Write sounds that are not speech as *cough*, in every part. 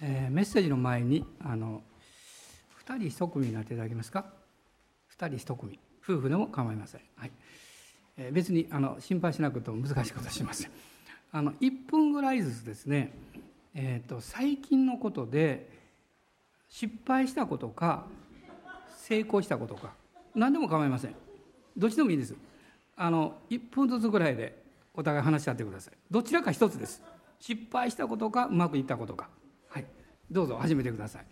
えー、メッセージの前にあの2人1組になっていただけますか？2人1組。夫婦でも構いません、はい。えー、別にあの心配しなくても難しいことしません。あの1分ぐらいずつですね、えーと、最近のことで失敗したことか成功したことか何でも構いません。どっちでもいいです。あの1分ずつぐらいでお互い話し合ってください。どちらか一つです。失敗したことかうまくいったことか。どうぞ始めてください。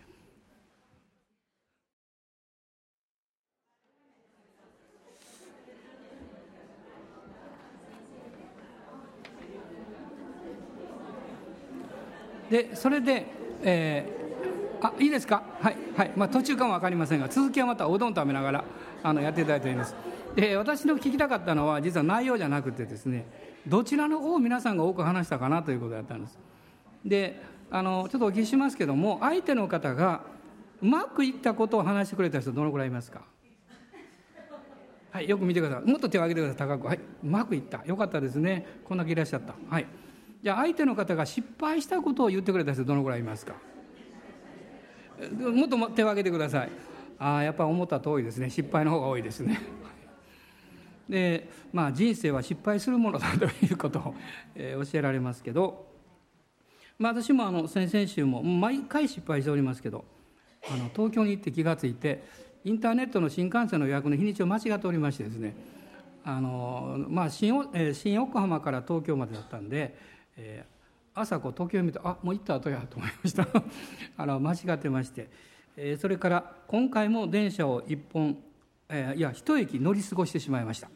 でそれで、えー、あいいですか？はい、はい。まあ、途中かも分かりませんが続きはまたおうどん食べながらあのやっていただいております。で私の聞きたかったのは実は内容じゃなくてですねどちらの方を皆さんが多く話したかなということだったんです。であのちょっとお聞きしますけども相手の方がうまくいったことを話してくれた人どのくらいいますか？はいよく見てください。もっと手を挙げてください高く。はいうまくいった。よかったですね。こんだけいらっしゃった。はい。じゃあ相手の方が失敗したことを言ってくれた人どのくらいいますか？もっと手を挙げてください。ああやっぱ思った通りですね。失敗の方が多いですね。でまあ人生は失敗するものだということを、えー、教えられますけど、まあ、私もあの先々週も毎回失敗しておりますけどあの東京に行って気が付いてインターネットの新幹線の予約の日にちを間違っておりましてですねあの、まあ新え、新横浜から東京までだったんで、えー、朝こう東京を見てあもう行った後やと思いました。*laughs* あの間違ってまして、えー、それから今回も電車を1本、えー、いや一駅乗り過ごしてしまいました、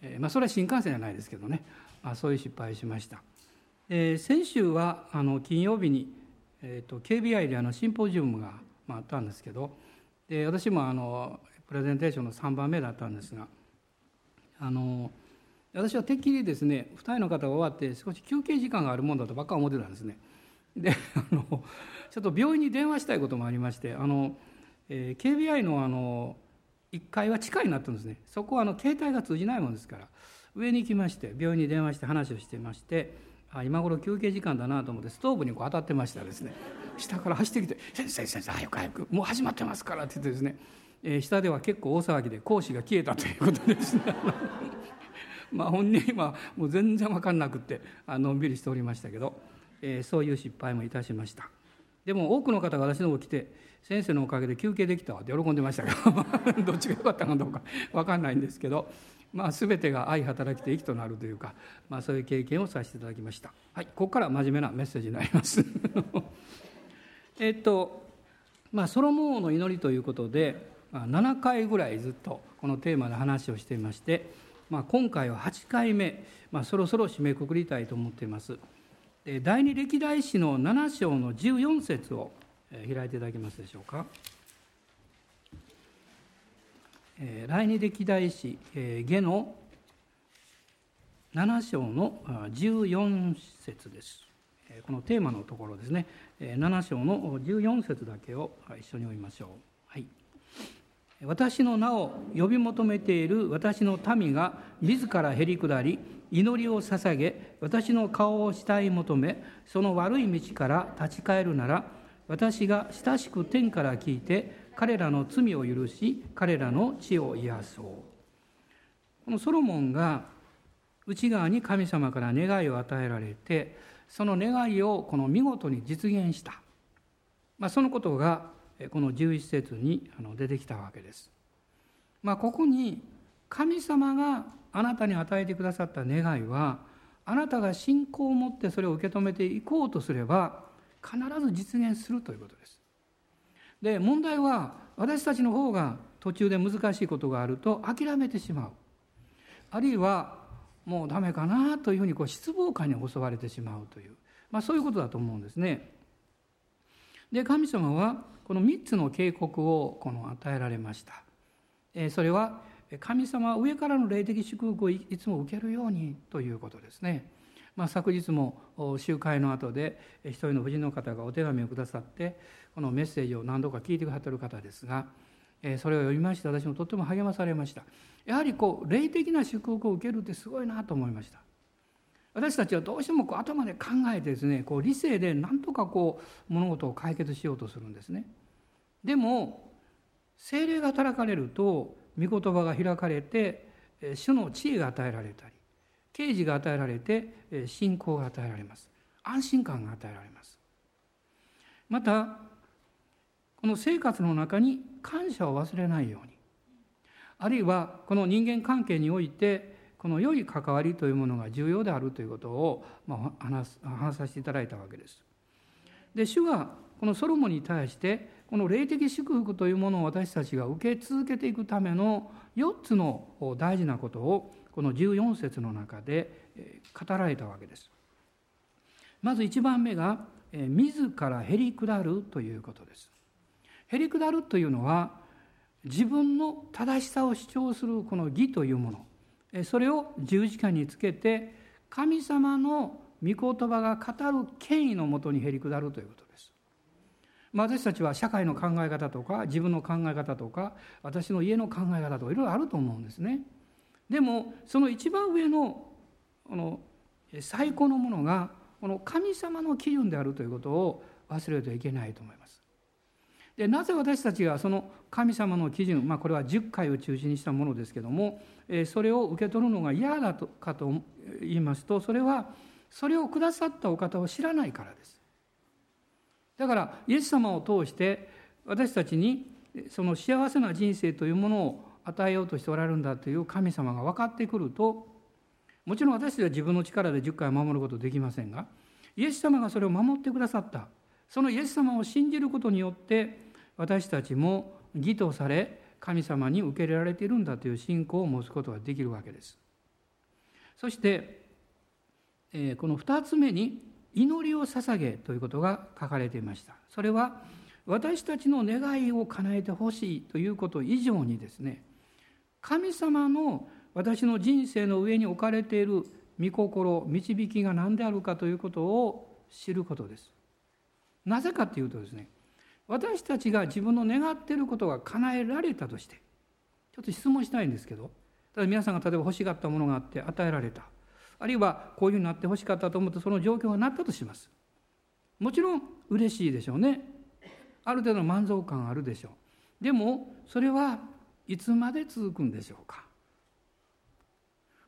えーまあ、それは新幹線じゃないですけどね、まあ、そういう失敗しました、えー、先週はあの金曜日に、えーと、KBI であのシンポジウムが、まあ、あったんですけどで私もあのプレゼンテーションの3番目だったんですがあの私はてっきりですね2人の方が終わって少し休憩時間があるもんだとばっか思ってたんですね。であのちょっと病院に電話したいこともありましてあの、えー、KBI のあの1階は地下になってるんですねそこはあの携帯が通じないものですから上に行きまして病院に電話して話をしてましてあ今頃休憩時間だなと思ってストーブにこう当たってましたですね。下から走ってきて「先生先生早く早くもう始まってますから」って言ってですね、えー、下では結構大騒ぎで講師が消えたということですね。*laughs* まあ本人はもう全然分かんなくってのんびりしておりましたけど、えー、そういう失敗もいたしました。でも多くの方が私の方来て先生のおかげで休憩できたわって喜んでましたけど *laughs* どっちが良かったかどうか分かんないんですけど、まあ、全てが愛働きと益となるというか、まあ、そういう経験をさせていただきましたはいここから真面目なメッセージになります *laughs* えっとまあソロモン王の祈りということで7回ぐらいずっとこのテーマで話をしていましてまあ、今回は8回目、まあ、そろそろ締めくくりたいと思っています。第二歴代史の7章の14節を開いていただけますでしょうか。第二歴代史下の7章の14節です。このテーマのところですね、7章の14節だけを一緒に読みましょう。はい私の名を呼び求めている私の民が自らへり下り祈りを捧げ私の顔を慕い求めその悪い道から立ち返るなら私が親しく天から聞いて彼らの罪を許し彼らの血を癒そうこのソロモンが内側に神様から願いを与えられてその願いをこの見事に実現した、まあ、そのことがこの11節に出てきたわけです。まあ、ここに神様があなたに与えてくださった願いはあなたが信仰を持ってそれを受け止めていこうとすれば必ず実現するということです。で問題は私たちの方が途中で難しいことがあると諦めてしまうあるいはもうダメかなというふうにこう失望感に襲われてしまうという、まあ、そういうことだと思うんですね。で神様はこの3つの警告をこの与えられました。それは神様は上からの霊的祝福をいつも受けるようにということですね。まあ、昨日も集会の後で一人の婦人の方がお手紙をくださってこのメッセージを何度か聞いてくださってる方ですがそれを読みまして私もとっても励まされました。やはりこう霊的な祝福を受けるってすごいなと思いました。私たちはどうしてもこう頭で考えてですねこう理性で何とかこう物事を解決しようとするんですね。でも精霊が働かれると御言葉が開かれて主の知恵が与えられたり啓示が与えられて信仰が与えられます安心感が与えられますまたこの生活の中に感謝を忘れないようにあるいはこの人間関係においてこの良い関わりというものが重要であるということを、まあ、話話させていただいたわけです。で主はこのソロモンに対してこの霊的祝福というものを私たちが受け続けていくための4つの大事なことをこの14節の中で語られたわけです。まず1番目が自らへり下るということです。へり下るというのは自分の正しさを主張するこの義というものそれを十字架につけて神様の御言葉が語る権威のもとにへり下るということです。まあ、私たちは社会の考え方とか自分の考え方とか私の家の考え方とかいろいろあると思うんですね。でもその一番上のこの最高のものがこの神様の基準であるということを忘れてはいけないと思います。でなぜ私たちがその神様の基準、まあ、これは10回を中心にしたものですけどもそれを受け取るのが嫌だとかと言いますとそれはそれをくださったお方を知らないからですだからイエス様を通して私たちにその幸せな人生というものを与えようとしておられるんだという神様が分かってくるともちろん私たちは自分の力で10回守ることできませんがイエス様がそれを守ってくださったそのイエス様を信じることによって私たちも義とされ神様に受け入れられているんだという信仰を持つことができるわけです。そして、この2つ目に祈りを捧げということが書かれていました。それは私たちの願いを叶えてほしいということ以上にですね神様の私の人生の上に置かれている御心導きが何であるかということを知ることです。なぜかというとですね私たちが自分の願っていることが叶えられたとしてちょっと質問したいんですけどただ皆さんが例えば欲しがったものがあって与えられた。あるいはこういうふうになって欲しかったと思ってその状況がなったとします。もちろん嬉しいでしょうね。ある程度の満足感あるでしょう。でもそれはいつまで続くんでしょうか？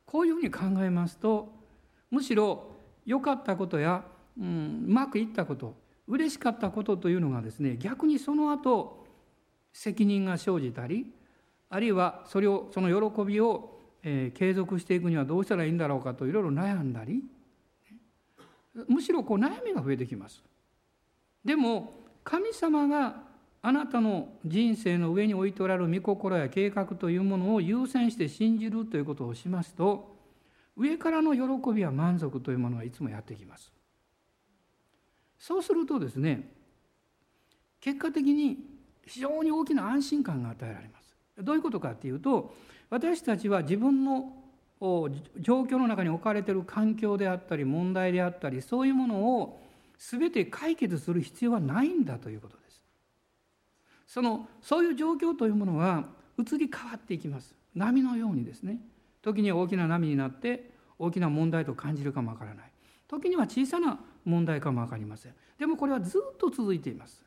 こういうふうに考えますとむしろ良かったことや、うん、うまくいったこと嬉しかったことというのがですね逆にその後責任が生じたりあるいはそれをその喜びを、えー、継続していくにはどうしたらいいんだろうかといろいろ悩んだりむしろこう悩みが増えてきます。でも神様があなたの人生の上に置いておられる御心や計画というものを優先して信じるということをしますと上からの喜びや満足というものがいつもやってきます。そうするとですね結果的に非常に大きな安心感が与えられます。どういうことかっていうと私たちは自分の状況の中に置かれている環境であったり問題であったりそういうものを全て解決する必要はないんだということです。そのそういう状況というものは移り変わっていきます。波のようにですね。時には大きな波になって大きな問題と感じるかもわからない。時には小さな問題かも分かりません。でもこれはずっと続いています。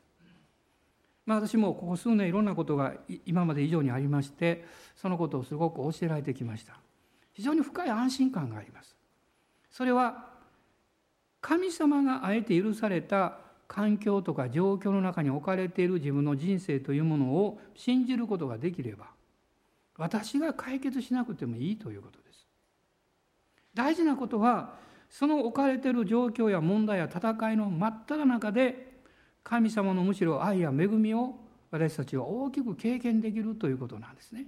まあ、私もここ数年いろんなことが今まで以上にありましてそのことをすごく教えられてきました。非常に深い安心感があります。それは神様があえて許された環境とか状況の中に置かれている自分の人生というものを信じることができれば私が解決しなくてもいいということです大事なことはその置かれている状況や問題や戦いの真っ只中で神様のむしろ愛や恵みを私たちは大きく経験できるということなんですね。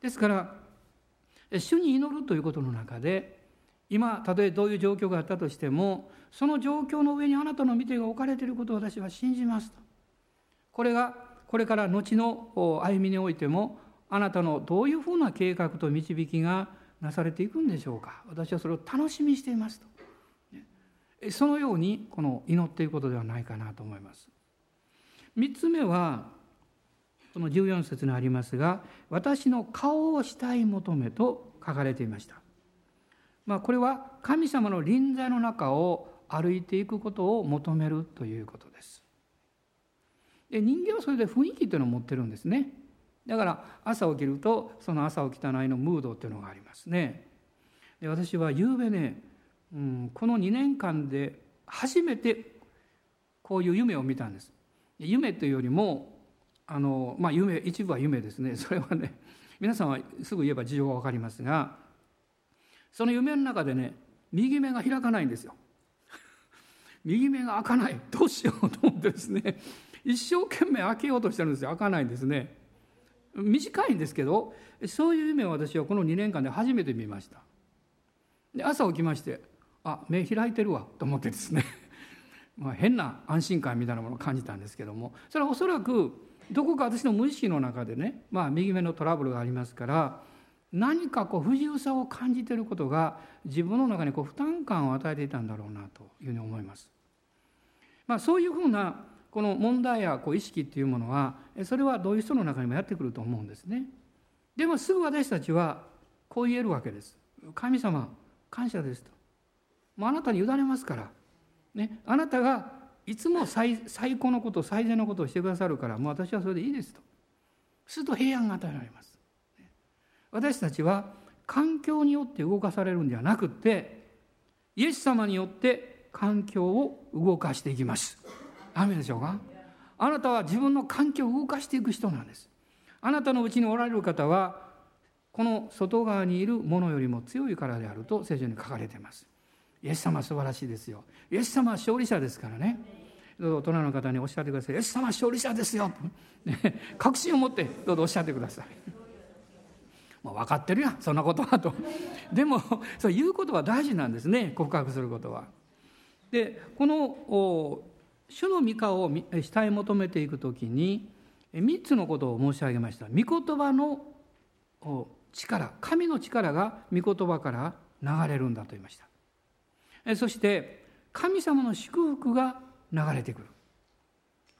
ですから主に祈るということの中で今たとえどういう状況があったとしてもその状況の上にあなたの見てが置かれていることを私は信じますと。これがこれから後の歩みにおいてもあなたのどういうふうな計画と導きがなされていくんでしょうか。私はそれを楽しみにしていますと。そのようにこの祈っていくことではないかなと思います。3つ目はこの14節にありますが私の顔をしたい求めと書かれていました。まあ、これは神様の臨在の中を歩いていくことを求めるということです。で人間はそれで雰囲気というのを持ってるんですね。だから朝起きるとその朝起きたないのムードっていうのがありますね。で私は昨べね、うん、この2年間で初めてこういう夢を見たんです。夢というよりもあの、まあ夢、一部は夢ですね。それはね皆さんはすぐ言えば事情が分かりますがその夢の中でね右目が開かないんですよ。*laughs* 右目が開かない。どうしようと思ってですね一生懸命開けようとしてるんですよ。開かないんですね。短いんですけどそういう夢を私はこの2年間で初めて見ました。で朝起きましてあ目開いてるわと思ってですね。*laughs* まあ変な安心感みたいなものを感じたんですけども。それはおそらくどこか私の無意識の中でね、まあ、右目のトラブルがありますから何かこう不自由さを感じていることが自分の中にこう負担感を与えていたんだろうなというふうに思います。まあ、そういうふうなこの問題やこう意識っていうものはそれはどういう人の中にもやってくると思うんですね。でもすぐ私たちはこう言えるわけです。神様感謝ですと。もうあなたに委ねますから、ね、あなたがいつも最最高のこと最善のことをしてくださるからもう私はそれでいいですと。すると平安が与えられます。私たちは環境によって動かされるんではなくてイエス様によって環境を動かしていきます。雨でしょうか？あなたは自分の環境を動かしていく人なんです。あなたのうちにおられる方はこの外側にいるものよりも強いからであると聖書に書かれています。イエス様は素晴らしいですよ。イエス様は勝利者ですからね。どうぞ大人の方におっしゃってください。イエス様は勝利者ですよ、確信を持ってどうぞおっしゃってください。もう分かってるやんそんなことはと。*laughs* でもそういうことは大事なんですね告白することは。でこの主の御顔を下へ求めていくときに3つのことを申し上げました。御言葉の力神の力が御言葉から流れるんだと言いました。そして神様の祝福が流れてくる。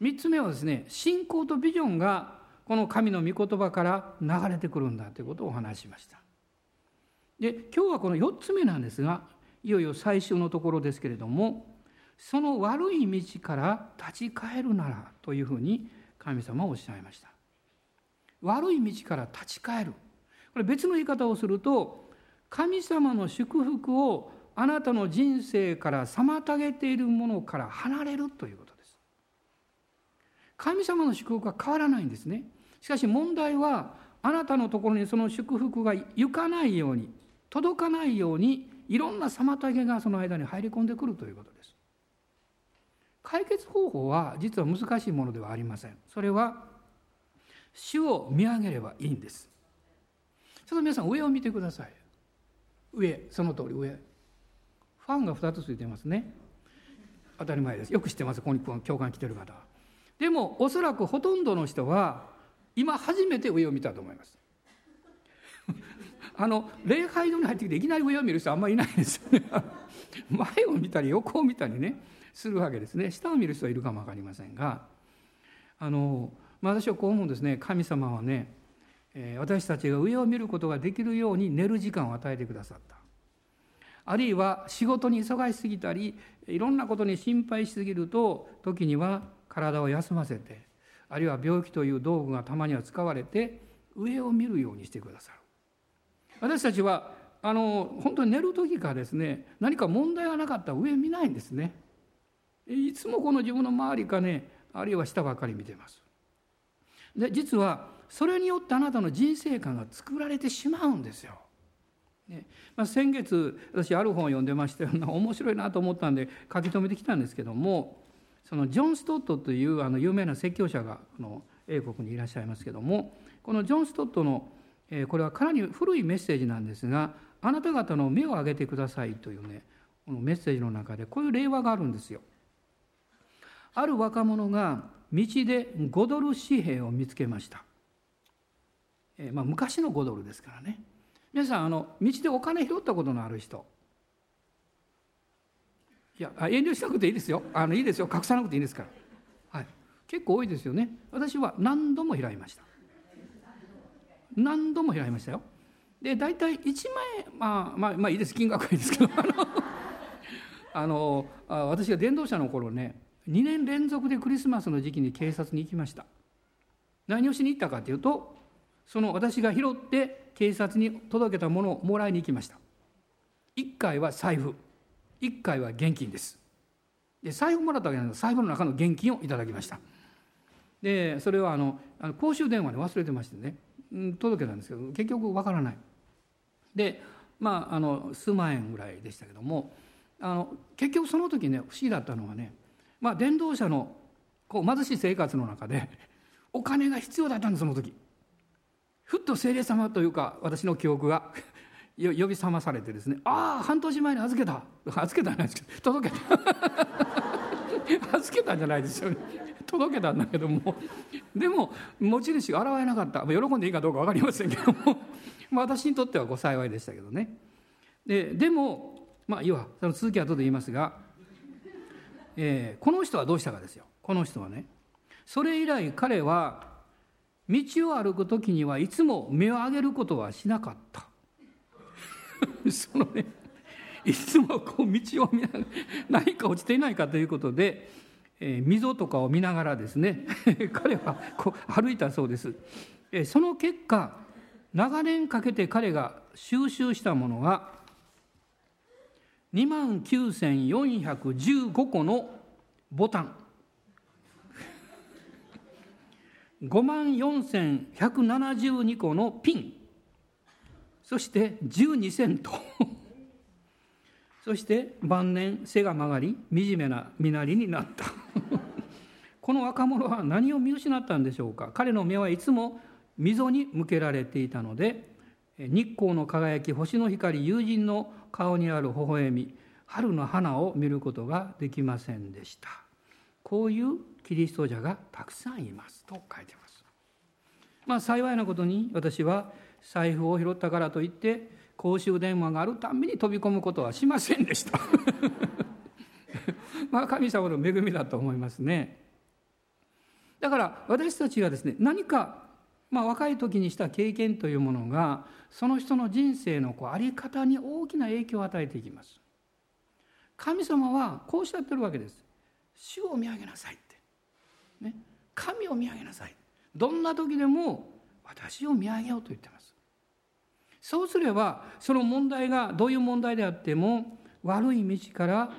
3つ目はですね信仰とビジョンがこの神の御言葉から流れてくるんだということをお話ししました。で今日はこの4つ目なんですがいよいよ最終のところですけれどもその悪い道から立ち返るならというふうに神様はおっしゃいました。悪い道から立ち返る。これ別の言い方をすると神様の祝福をあなたの人生から妨げているものから離れるということ。神様の祝福は変わらないんですね。しかし問題はあなたのところにその祝福が行かないように届かないようにいろんな妨げがその間に入り込んでくるということです。解決方法は実は難しいものではありません。それは主を見上げればいいんです。ちょっと皆さん上を見てください。上その通り上。ファンが2つついてますね。当たり前です。よく知ってます。ここに教官来てる方は。でもおそらくほとんどの人は今初めて上を見たと思います。あの礼拝堂に入ってきていきなり上を見る人あんまりいないですよね。前を見たり横を見たりねするわけですね。下を見る人はいるかも分かりませんがあの、まあ、私はこう思うんですね。神様はね、えー、私たちが上を見ることができるように寝る時間を与えてくださった。あるいは仕事に忙しすぎたりいろんなことに心配しすぎると時には体を休ませてあるいは病気という道具がたまには使われて上を見るようにしてくださる。私たちはあの本当に寝る時からですね何か問題がなかったら上見ないんですね。いつもこの自分の周りかねあるいは下ばかり見てます。で実はそれによってあなたの人生観が作られてしまうんですよ、ね。まあ、先月私ある本を読んでまして *laughs* 面白いなと思ったんで書き留めてきたんですけどもそのジョン・ストットというあの有名な説教者がの英国にいらっしゃいますけれどもこのジョン・ストットのこれはかなり古いメッセージなんですが「あなた方の目を上げてください」というねこのメッセージの中でこういう例話があるんですよ。ある若者が道で5ドル紙幣を見つけました、え、まあ、昔の5ドルですからね。皆さんあの道でお金拾ったことのある人。いや遠慮しなくていいですよ。あのいいですよ。隠さなくていいですから、はい、結構多いですよね。私は何度も拾いました。何度も拾いましたよ。で大体1万円まあまあまあいいです。金額はいいですけど。*laughs* あのあの私が伝道者の頃ね2年連続でクリスマスの時期に警察に行きました。何をしに行ったかというとその私が拾って警察に届けたものをもらいに行きました。1回は財布。1回は現金です。で財布もらったわけなんです。財布の中の現金をいただきました。でそれはあの公衆電話で忘れてましてね、届けたんですけど結局わからない。でまああの数万円ぐらいでしたけどもあの結局その時ね不思議だったのはね、まあ、伝道者のこう貧しい生活の中でお金が必要だったんですその時。ふっと聖霊様というか私の記憶が。呼び覚まされてですねああ半年前に預けた。*laughs* 預けたんじゃないですけど届けた。*laughs* 預けたんじゃないですよね。届けたんだけども。でも持ち主が現れなかった。喜んでいいかどうか分かりませんけども。*laughs* 私にとってはご幸いでしたけどね。ででもまあいいわその続きは後で言いますが、えー、この人はどうしたかですよ。この人はねそれ以来彼は道を歩く時にはいつも目を上げることはしなかった *laughs* そのねいつもこう道を見ながら何か落ちていないかということで、えー、溝とかを見ながらですね *laughs* 彼はこう歩いたそうです、えー、その結果長年かけて彼が収集したものは2万9415個のボタン。5万4172個のピン。そして12セントそして晩年背が曲がり惨めな身なりになった。*laughs* この若者は何を見失ったんでしょうか。彼の目はいつも溝に向けられていたので日光の輝き星の光友人の顔にある微笑み春の花を見ることができませんでした。こういうキリスト者がたくさんいますと書いてます。まあ幸いなことに私は財布を拾ったからといって公衆電話があるたんびに飛び込むことはしませんでした。*laughs* まあ神様の恵みだと思いますね。だから私たちがですね何かまあ、若い時にした経験というものがその人の人生のこう在り方に大きな影響を与えていきます。神様はこうおっしゃってるわけです。主を見上げなさいって、ね、神を見上げなさい。どんな時でも私を見上げようと言ってます。そうすればその問題がどういう問題であっても悪い道から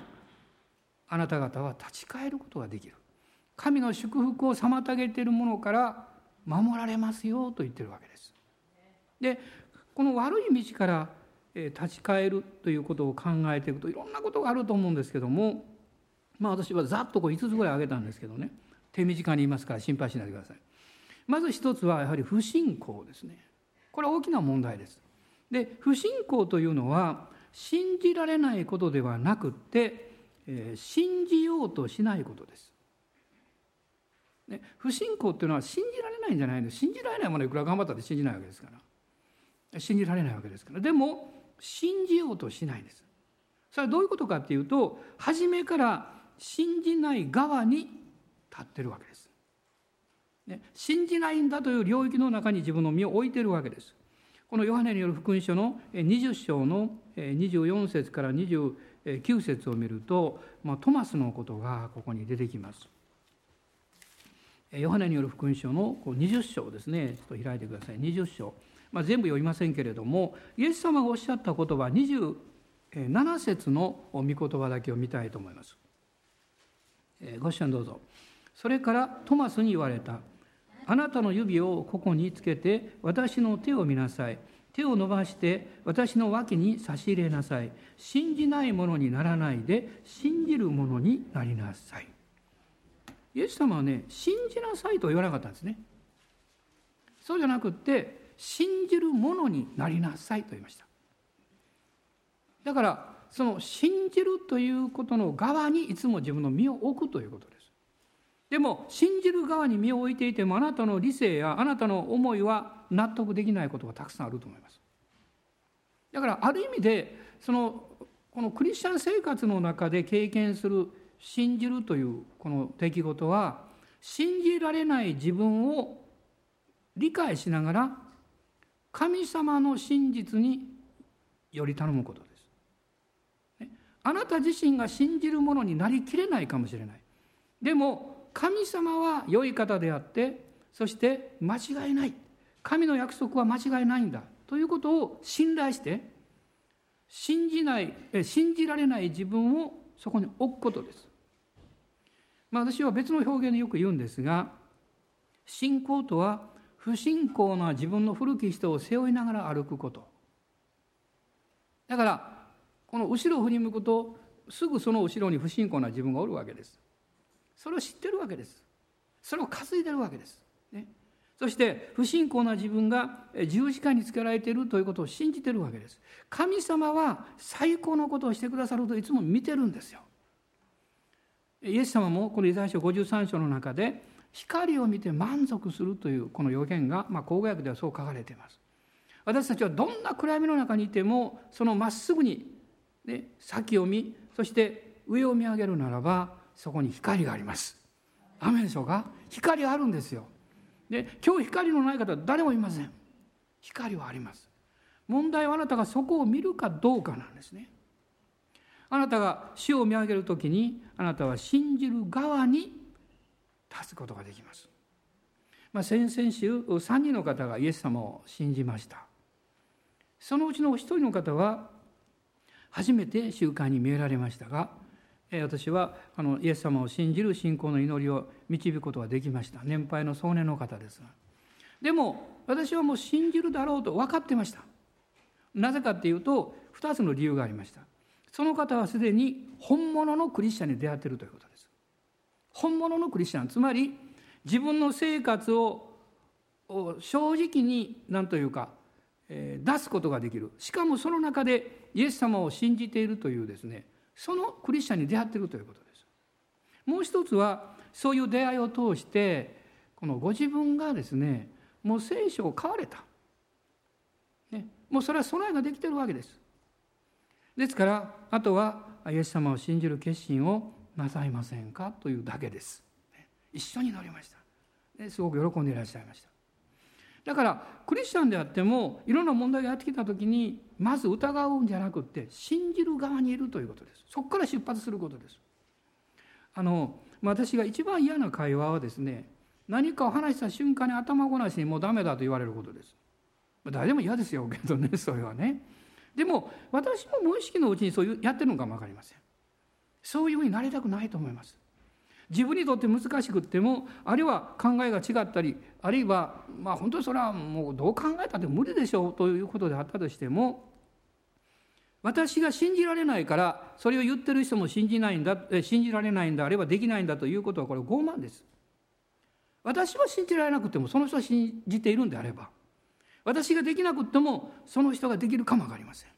あなた方は立ち返ることができる神の祝福を妨げているものから守られますよと言ってるわけです。でこの悪い道から立ち返るということを考えていくといろんなことがあると思うんですけどもまあ私はざっとこう5つぐらい挙げたんですけどね手短に言いますから心配しないでください。まず一つはやはり不信仰ですね。これは大きな問題です。で不信仰というのは信じられないことではなくて、えー、信じようとしないことです。ね、不信仰っていうのは信じられないんじゃないの信じられないものいくら頑張ったって信じないわけですから。信じられないわけですから。でも信じようとしないんです。それはどういうことかっていうと初めから信じない側に立ってるわけです、ね、信じないんだという領域の中に自分の身を置いてるわけです。このヨハネによる福音書の20章の24節から29節を見ると、まあ、トマスのことがここに出てきます。ヨハネによる福音書の20章ですね。ちょっと開いてください。20章、まあ、全部読みませんけれどもイエス様がおっしゃった言葉27節の御言葉だけを見たいと思います。ご視聴どうぞ。それからトマスに言われた。あなたの指をここにつけて私の手を見なさい。手を伸ばして私の脇に差し入れなさい。信じないものにならないで信じるものになりなさい。イエス様はね信じなさいと言わなかったんですね。そうじゃなくって信じるものになりなさいと言いました。だからその信じるということの側にいつも自分の身を置くということです。でも信じる側に身を置いていてもあなたの理性やあなたの思いは納得できないことがたくさんあると思いますだからある意味でそのこのクリスチャン生活の中で経験する信じるというこの出来事は信じられない自分を理解しながら神様の真実により頼むことです。あなた自身が信じるものになりきれないかもしれない。でも神様は良い方であってそして間違いない。神の約束は間違いないんだということを信頼して信じない信じられない自分をそこに置くことです。まあ、私は別の表現でよく言うんですが信仰とは不信仰な自分の古き人を背負いながら歩くこと。だからこの後ろを振り向くとすぐその後ろに不信仰な自分がおるわけです。それを知ってるわけです。それを担いでるわけです、ね、そして不信仰な自分が十字架につけられているということを信じてるわけです。神様は最高のことをしてくださるといつも見てるんですよ。イエス様もこのイザヤ書53章の中で光を見て満足するというこの予言が、まあ、口語訳ではそう書かれています。私たちはどんな暗闇の中にいてもそのまっすぐに、ね、先を見そして上を見上げるならばそこに光があります。雨でしょうか？光あるんですよ。で今日光のない方は誰もいません。光はあります。問題はあなたがそこを見るかどうかなんですね。あなたが死を見上げる時にあなたは信じる側に立つことができます。まあ、先々週3人の方がイエス様を信じました。そのうちの1人の方は初めて習慣に見えられましたが私はあのイエス様を信じる信仰の祈りを導くことができました。年配の壮年の方ですでも私はもう信じるだろうと分かってました。なぜかっていうと2つの理由がありました。その方はすでに本物のクリスチャンに出会っているということです。本物のクリスチャン。つまり自分の生活を正直に何というか出すことができる。しかもその中でイエス様を信じているというですねそのクリスチャンに出会っているということです。もう一つはそういう出会いを通してこのご自分がですねもう聖書を買われた、ね、もうそれは備えができてるわけです。ですからあとはイエス様を信じる決心をなさいませんかというだけです。一緒に乗りました。すごく喜んでいらっしゃいました。だからクリスチャンであってもいろんな問題がやってきた時にまず疑うんじゃなくて信じる側にいるということです。そこから出発することです。あの私が一番嫌な会話はですね何かを話した瞬間に頭ごなしにもうダメだと言われることです。誰でも嫌ですよけどね *laughs* それはね。でも私も無意識のうちにそういうやってるのかも分かりません。そういうふうになりたくないと思います。自分にとって難しくってもあるいは考えが違ったりあるいはまあ本当にそれはもうどう考えたって無理でしょうということであったとしても私が信じられないからそれを言ってる人も信じないんだ信じられないんだあるいはできないんだということはこれ傲慢です。私は信じられなくてもその人は信じているんであれば私ができなくてもその人ができるかも分かりません。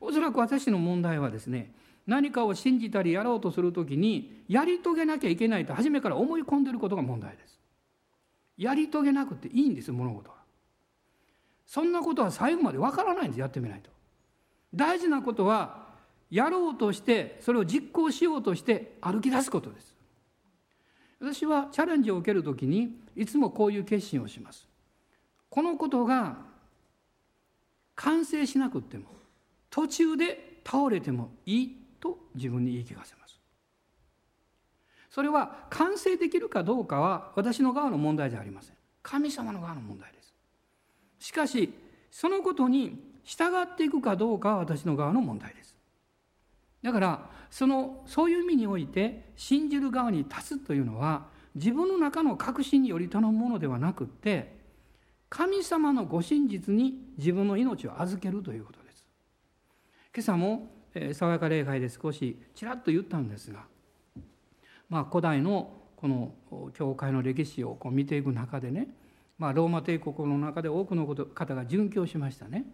おそらく私の問題はですね何かを信じたりやろうとするときにやり遂げなきゃいけないと初めから思い込んでることが問題です。やり遂げなくていいんです物事は。そんなことは最後までわからないんですやってみないと。大事なことはやろうとしてそれを実行しようとして歩き出すことです。私はチャレンジを受けるときにいつもこういう決心をします。このことが完成しなくっても途中で倒れてもいいと自分に言い聞かせます。それは完成できるかどうかは私の側の問題じゃありません。神様の側の問題です。しかしそのことに従っていくかどうかは私の側の問題です。だからそのそういう意味において信じる側に立つというのは自分の中の確信により頼むものではなくって神様のご真実に自分の命を預けるということです。今朝も爽やか礼拝で少しちらっと言ったんですが、まあ、古代のこの教会の歴史をこう見ていく中でね、まあ、ローマ帝国の中で多くの方が殉教しましたね。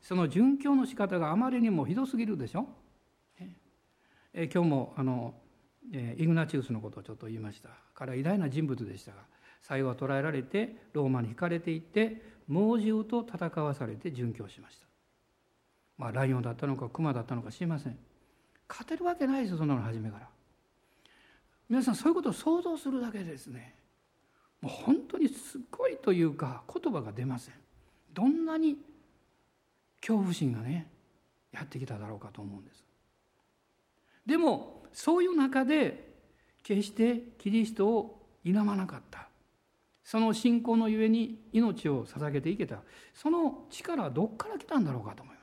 その殉教の仕方があまりにもひどすぎるでしょ？え今日もあのイグナチウスのことをちょっと言いました彼は偉大な人物でしたが最後は捕らえられてローマに引かれていって猛獣と戦わされて殉教しました。まあ、ライオンだったのかクマだったのか知りません。勝てるわけないですよそんなの初めから。皆さんそういうことを想像するだけでですね。もう本当にすごいというか言葉が出ません。どんなに恐怖心がねやってきただろうかと思うんです。でもそういう中で決してキリストを否まなかった。その信仰のゆえに命を捧げていけた。その力はどっから来たんだろうかと思います。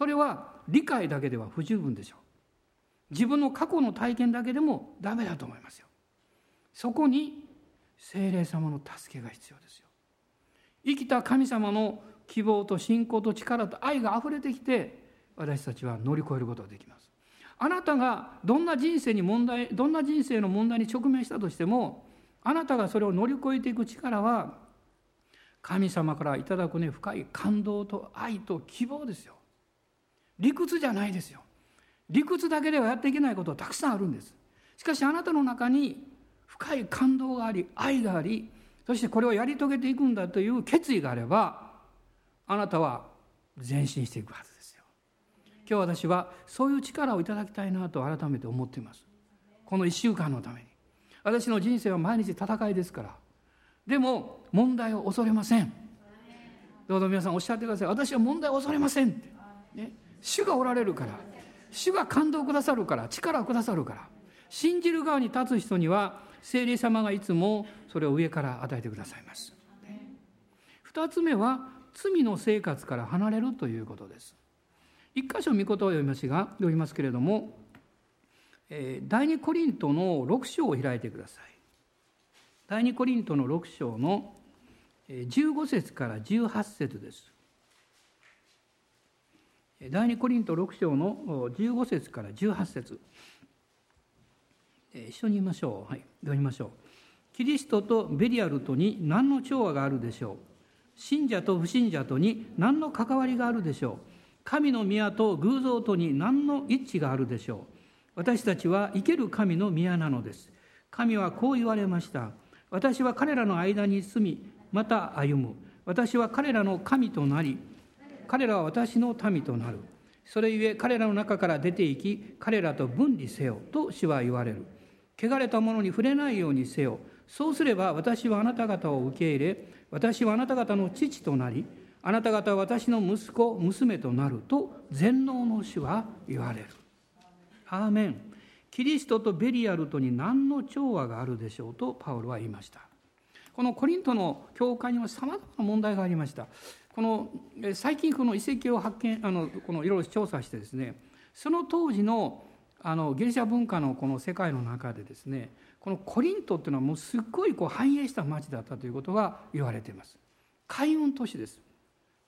それは理解だけでは不十分でしょう。自分の過去の体験だけでもダメだと思いますよ。そこに精霊様の助けが必要ですよ。生きた神様の希望と信仰と力と愛があふれてきて私たちは乗り越えることができます。あなたがどんな人生に問題どんな人生の問題に直面したとしてもあなたがそれを乗り越えていく力は神様からいただくね深い感動と愛と希望ですよ。理屈じゃないですよ。理屈だけではやっていけないことはたくさんあるんです。しかしあなたの中に深い感動があり愛がありそしてこれをやり遂げていくんだという決意があればあなたは前進していくはずですよ。今日私はそういう力をいただきたいなと改めて思っています。この1週間のために。私の人生は毎日戦いですから。でも問題を恐れません。どうぞ皆さんおっしゃってください。私は問題を恐れませんって、ね、主がおられるから。主が感動をくださるから。力をくださるから。信じる側に立つ人には聖霊様がいつもそれを上から与えてくださいます。二つ目は罪の生活から離れるということです。一箇所御言葉を読みますが読みますけれども第二コリントの6章を開いてください。第二コリントの6章の15節から18節です。第二コリント6章の15節から18節。一緒に言いましょう。はい読みましょう。キリストとベリアルトに何の調和があるでしょう。信者と不信者とに何の関わりがあるでしょう。神の宮と偶像とに何の一致があるでしょう。私たちは生ける神の宮なのです。神はこう言われました。私は彼らの間に住みまた歩む。私は彼らの神となり彼らは私の民となる。それゆえ彼らの中から出て行き、彼らと分離せよと主は言われる。汚れたものに触れないようにせよ。そうすれば私はあなた方を受け入れ、私はあなた方の父となり、あなた方は私の息子、娘となると全能の主は言われる。アーメン。キリストとベリアルトに何の調和があるでしょうとパウロは言いました。このコリントの教会にはさまざまな問題がありました。この最近この遺跡を発見あのこのいろいろ調査してですねその当時のあのギリシャ文化のこの世界の中でですねこのコリントっていうのはもうすっごいこう繁栄した町だったということが言われています。海運都市です。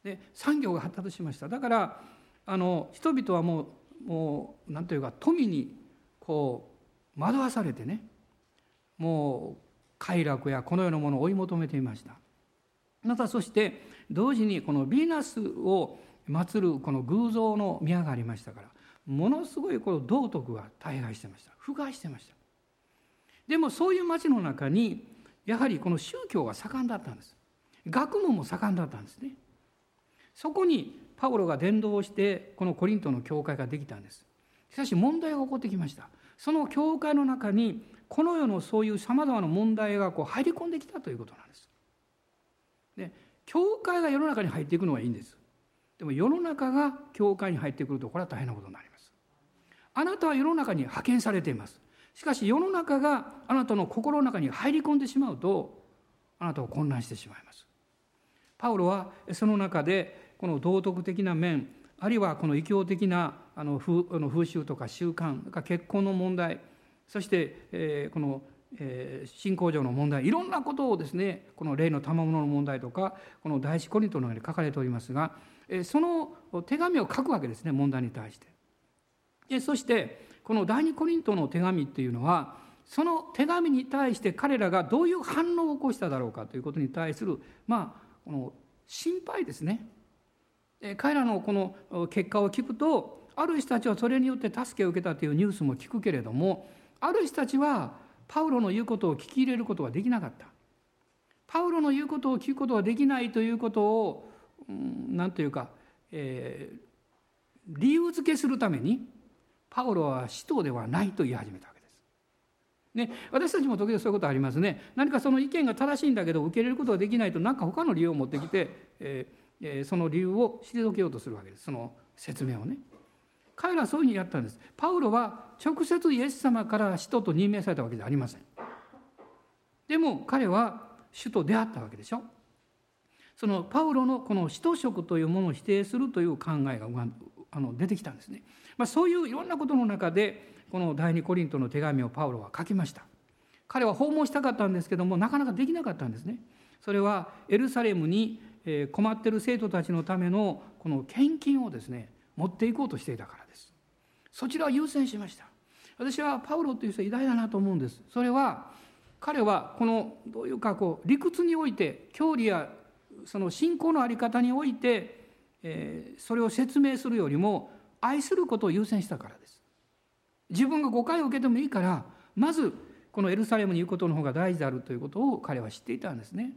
で産業が発達しました。だからあの人々はもうもう何というか富にこう惑わされてねもう快楽やこのようなものを追い求めていました。またそして同時にこのヴィーナスを祀るこの偶像の宮がありましたからものすごいこの道徳が大敗してました。腐敗してました。でもそういう町の中にやはりこの宗教が盛んだったんです。学問も盛んだったんですね。そこにパウロが伝道してこのコリントの教会ができたんです。しかし問題が起こってきました。その教会の中にこの世のそういうさまざまな問題がこう入り込んできたということなんです。で教会が世の中に入っていくのはいいんです。でも世の中が教会に入ってくるとこれは大変なことになります。あなたは世の中に派遣されています。しかし世の中があなたの心の中に入り込んでしまうとあなたを混乱してしまいます。パウロはその中でこの道徳的な面あるいはこの異教的なあの風習とか習慣結婚の問題そして、えー、このえー、信仰上の問題いろんなことをですねこの例の賜物の問題とかこの第一コリントの中に書かれておりますが、え、その手紙を書くわけですね問題に対して。でそしてこの第二コリントの手紙っていうのはその手紙に対して彼らがどういう反応を起こしただろうかということに対するまあこの心配ですね。彼らのこの結果を聞くとある人たちはそれによって助けを受けたというニュースも聞くけれどもある人たちはパウロの言うことを聞き入れることができなかった。パウロの言うことを聞くことができないということを何、うん、というか、えー、理由付けするためにパウロは使徒ではないと言い始めたわけです。ね、私たちも時々そういうことありますね。何かその意見が正しいんだけど受け入れることができないと何か他の理由を持ってきて、えー、その理由を退けようとするわけです。その説明をね。彼らはそういうふうにやったんです。パウロは直接イエス様から使徒と任命されたわけじゃありません。でも彼は主と出会ったわけでしょ。そのパウロのこの使徒職というものを否定するという考えがあの出てきたんですね、まあ、そういういろんなことの中でこの第二コリントの手紙をパウロは書きました。彼は訪問したかったんですけどもなかなかできなかったんですね。それはエルサレムに困っている生徒たちのためのこの献金をですね持っていこうとしていたから。そちらを優先しました。私はパウロという人は偉大だなと思うんです。それは彼はこのどういうかこう理屈において教理やその信仰の在り方において、えー、それを説明するよりも愛することを優先したからです。自分が誤解を受けてもいいからまずこのエルサレムに行くことの方が大事であるということを彼は知っていたんですね。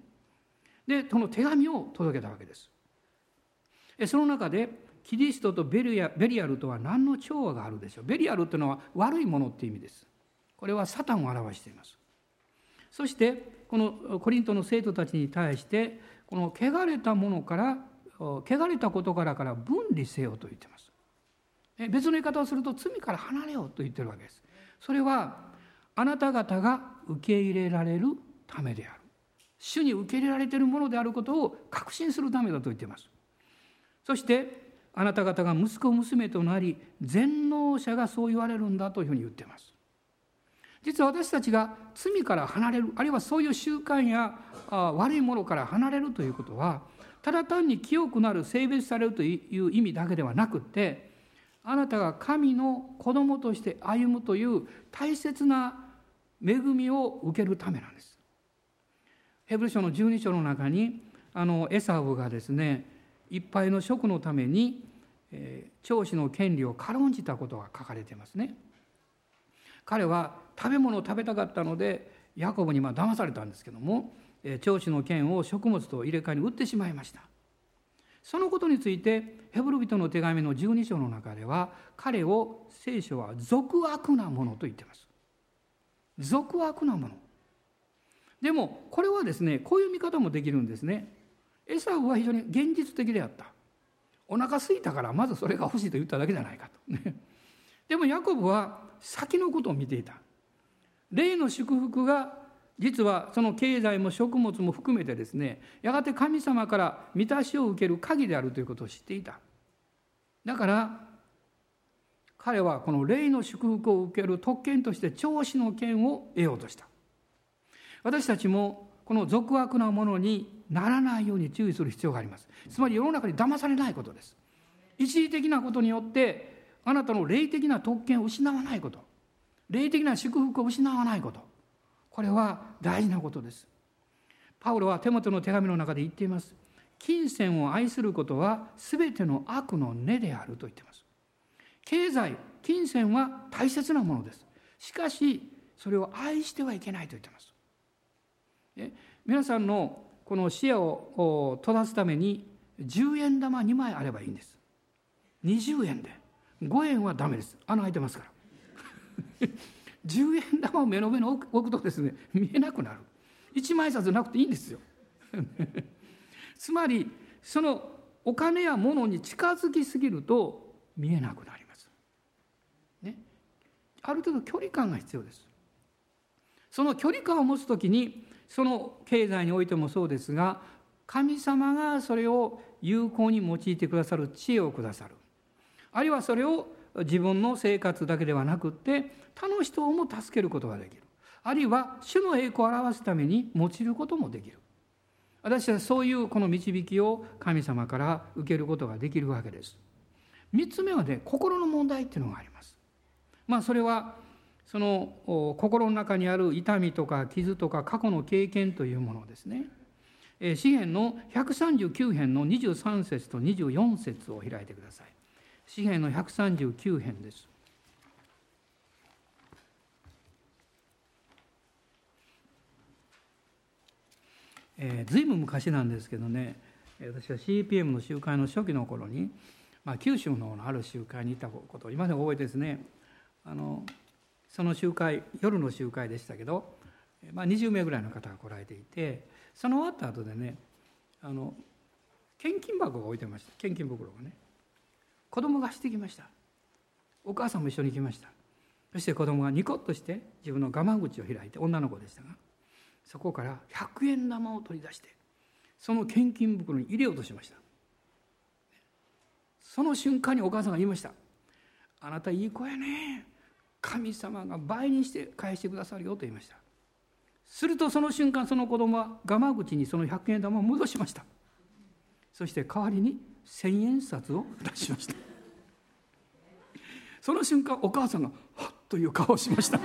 でこの手紙を届けたわけです。その中でキリストとベリアベリアルとは何の調和があるでしょう？ベリアルというのは悪いものっていう意味です。これはサタンを表しています。そしてこのコリントの生徒たちに対してこの汚れたものから汚れた事柄からから分離せよと言っています。別の言い方をすると罪から離れようと言っているわけです。それはあなた方が受け入れられるためである。主に受け入れられているものであることを確信するためだと言っています。そしてあなた方が息子娘となり全能者がそう言われるんだというふうに言っています実は私たちが罪から離れるあるいはそういう習慣や悪いものから離れるということはただ単に清くなる性別されるという意味だけではなくてあなたが神の子供として歩むという大切な恵みを受けるためなんです。ヘブル書の12章の中にあのエサウがですねいっぱいの職のために、えー、長子の権利を軽んじたことが書かれていますね。彼は食べ物を食べたかったのでヤコブにまあ騙されたんですけども、えー、長子の権を食物と入れ替えに売ってしまいました。そのことについてヘブル人の手紙の12章の中では彼を聖書は俗悪なものと言っています俗悪なものでもこれはですねこういう見方もできるんですねエサウは非常に現実的であった。お腹空いたからまずそれが欲しいと言っただけじゃないかと、ね、でもヤコブは先のことを見ていた。霊の祝福が実はその経済も食物も含めてですねやがて神様から満たしを受ける鍵であるということを知っていた。だから彼はこの霊の祝福を受ける特権として長子の権を得ようとした。私たちもこの俗悪なものにならないように注意する必要があります。つまり世の中に騙されないことです。一時的なことによってあなたの霊的な特権を失わないこと。霊的な祝福を失わないこと。これは大事なことです。パウロは手元の手紙の中で言っています。金銭を愛することは全ての悪の根であると言っています。経済金銭は大切なものです。しかしそれを愛してはいけないと言っています。皆さんのこの視野を閉ざすために10円玉2枚あればいいんです。20円で。5円はダメです。穴開いてますから。*laughs* 10円玉を目の上に置くとですね見えなくなる。1枚札なくていいんですよ。*laughs* つまりそのお金や物に近づきすぎると見えなくなります、ね、ある程度距離感が必要です。その距離感を持つ時にその経済においてもそうですが神様がそれを有効に用いてくださる知恵をくださる。あるいはそれを自分の生活だけではなくって他の人をも助けることができる。あるいは主の栄光を表すために用いることもできる。私はそういうこの導きを神様から受けることができるわけです。3つ目はね心の問題っていうのがあります。まあそれはその心の中にある痛みとか傷とか過去の経験というものですね。詩篇の139編の23節と24節を開いてください。詩篇の139編です。えー、ずいぶん昔なんですけどね。私は CPM の集会の初期の頃に、まあ、九州のある集会に行ったことを今でも覚えてですね。あのその集会夜の集会でしたけど、まあ、20名ぐらいの方が来られていてその終わった後でねあの献金箱が置いてました。献金袋がね。子供が走ってきました。お母さんも一緒に来ました。そして子供がニコッとして自分の我慢口を開いて女の子でしたがそこから100円玉を取り出してその献金袋に入れようとしました。その瞬間にお母さんが言いました「あなたいい子やね。神様が倍にして返してくださるよ」と言いました。するとその瞬間その子供は我慢口にその100円玉を戻しました。そして代わりに千円札を出しました。その瞬間お母さんがはっという顔をしました。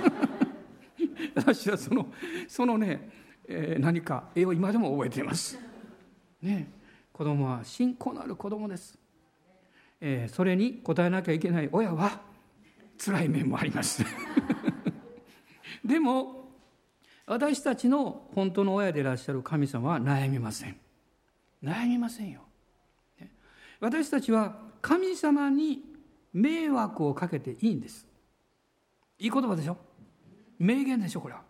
私はそのそのね、えー、何か絵を今でも覚えています。ね子供は信仰のある子供です、えー、それに応えなきゃいけない親は辛い面もあります *laughs* でも私たちの本当の親でいらっしゃる神様は悩みません。悩みませんよ。私たちは神様に迷惑をかけていいんです。いい言葉でしょ？名言でしょこれは。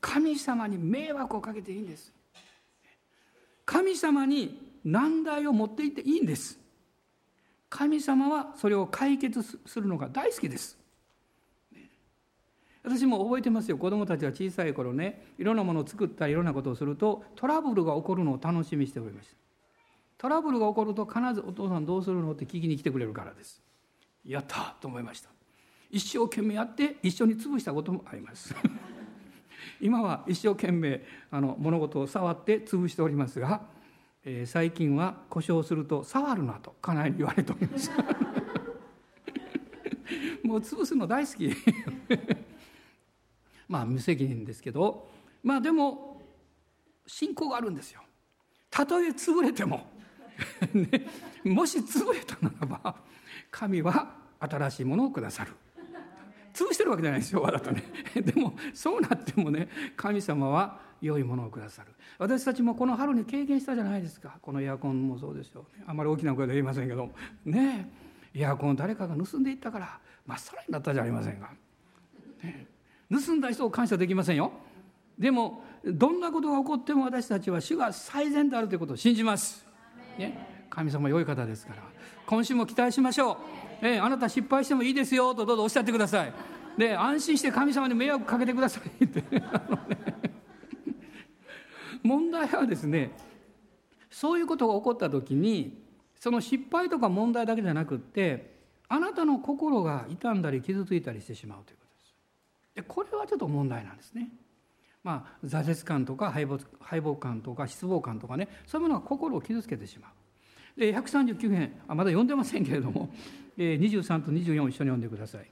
神様に迷惑をかけていいんです。神様に難題を持っていっていいんです神様はそれを解決するのが大好きです。私も覚えてますよ。子供たちは小さい頃ねいろんなものを作ったりいろんなことをするとトラブルが起こるのを楽しみにしておりました。トラブルが起こると必ず「お父さんどうするの?」って聞きに来てくれるからです。やったと思いました。一生懸命やって一緒に潰したこともあります。*laughs* 今は一生懸命あの物事を触って潰しておりますが、えー、最近は故障すると「触るな」と家内に言われております。*laughs* もう潰すの大好き。*laughs* まあ無責任ですけどまあでも信仰があるんですよ。たとえ潰れても *laughs* ね、もし潰れたならば神は新しいものをくださる。潰してるわけじゃないですよわざとね。でもそうなってもね神様は良いものをくださる。私たちもこの春に経験したじゃないですか。このエアコンもそうですよ、ね、あんまり大きな声で言いませんけどねエアコンを誰かが盗んでいったからまっさらになったじゃありませんか、ね、盗んだ人を感謝できませんよ。でもどんなことが起こっても私たちは主が最善であるということを信じます。ね、神様良い方ですから。今週も期待しましょう、えあなた失敗してもいいですよとどうぞおっしゃってください。で安心して神様に迷惑かけてくださいって。*laughs* 問題はですねそういうことが起こった時にその失敗とか問題だけじゃなくってあなたの心が傷んだり傷ついたりしてしまうということですでこれはちょっと問題なんですねまあ、挫折感とか敗北敗北感とか失望感とかねそういうものが心を傷つけてしまう。で139編あまだ読んでませんけれども23と24を一緒に読んでください。